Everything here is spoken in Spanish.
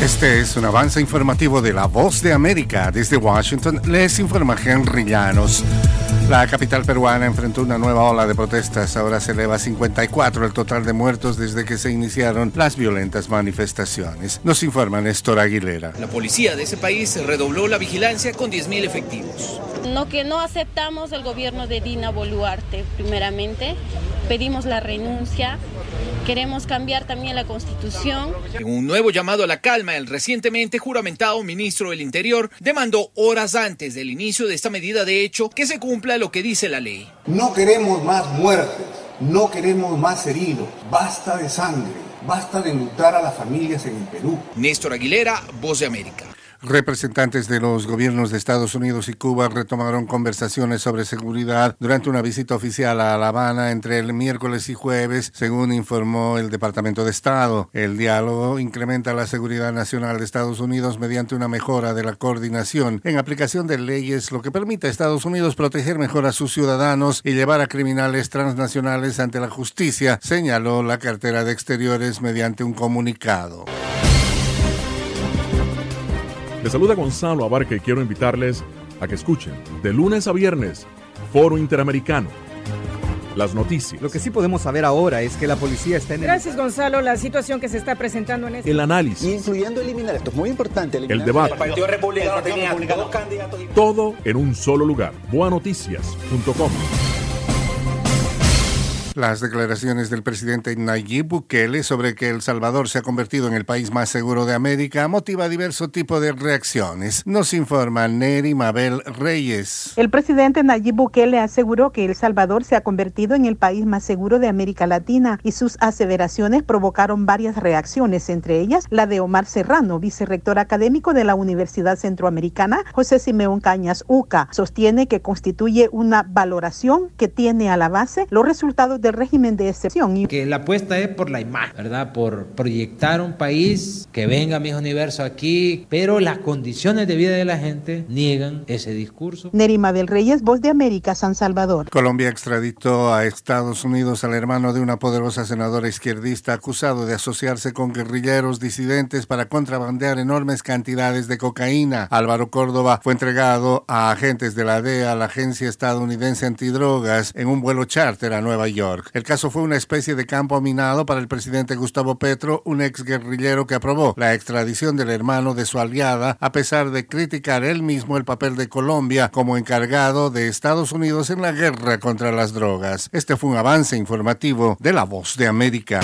Este es un avance informativo de La Voz de América. Desde Washington les informa Henry Llanos. La capital peruana enfrentó una nueva ola de protestas. Ahora se eleva a 54 el total de muertos desde que se iniciaron las violentas manifestaciones. Nos informa Néstor Aguilera. La policía de ese país redobló la vigilancia con 10.000 efectivos. No que no aceptamos el gobierno de Dina Boluarte, primeramente. Pedimos la renuncia. Queremos cambiar también la constitución. En un nuevo llamado a la calma, el recientemente juramentado ministro del Interior demandó horas antes del inicio de esta medida de hecho que se cumpla lo que dice la ley. No queremos más muertes, no queremos más heridos, basta de sangre, basta de lutar a las familias en el Perú. Néstor Aguilera, Voz de América. Representantes de los gobiernos de Estados Unidos y Cuba retomaron conversaciones sobre seguridad durante una visita oficial a La Habana entre el miércoles y jueves, según informó el Departamento de Estado. El diálogo incrementa la seguridad nacional de Estados Unidos mediante una mejora de la coordinación en aplicación de leyes, lo que permite a Estados Unidos proteger mejor a sus ciudadanos y llevar a criminales transnacionales ante la justicia, señaló la cartera de Exteriores mediante un comunicado. Les saluda Gonzalo Abarca y quiero invitarles a que escuchen de lunes a viernes Foro Interamericano. Las noticias. Lo que sí podemos saber ahora es que la policía está en el... Gracias, Gonzalo. La situación que se está presentando en este... El análisis. Incluyendo eliminar, esto es muy importante. El debate. El Partido Republicano tenía dos candidatos. Todo en un solo lugar. Boanoticias.com. Las declaraciones del presidente Nayib Bukele sobre que El Salvador se ha convertido en el país más seguro de América motiva diverso tipo de reacciones. Nos informa Neri Mabel Reyes. El presidente Nayib Bukele aseguró que El Salvador se ha convertido en el país más seguro de América Latina y sus aseveraciones provocaron varias reacciones, entre ellas la de Omar Serrano, vicerrector académico de la Universidad Centroamericana, José Simeón Cañas UCA. Sostiene que constituye una valoración que tiene a la base los resultados del régimen de excepción. Que la apuesta es por la imagen, ¿verdad? Por proyectar un país que venga mis universo aquí, pero las condiciones de vida de la gente niegan ese discurso. Nerima del Reyes, Voz de América, San Salvador. Colombia extraditó a Estados Unidos al hermano de una poderosa senadora izquierdista acusado de asociarse con guerrilleros disidentes para contrabandear enormes cantidades de cocaína. Álvaro Córdoba fue entregado a agentes de la DEA, la Agencia Estadounidense Antidrogas, en un vuelo charter a Nueva El caso fue una especie de campo minado para el presidente Gustavo Petro, un ex guerrillero que aprobó la extradición del hermano de su aliada, a pesar de criticar él mismo el papel de Colombia como encargado de Estados Unidos en la guerra contra las drogas. Este fue un avance informativo de La Voz de América.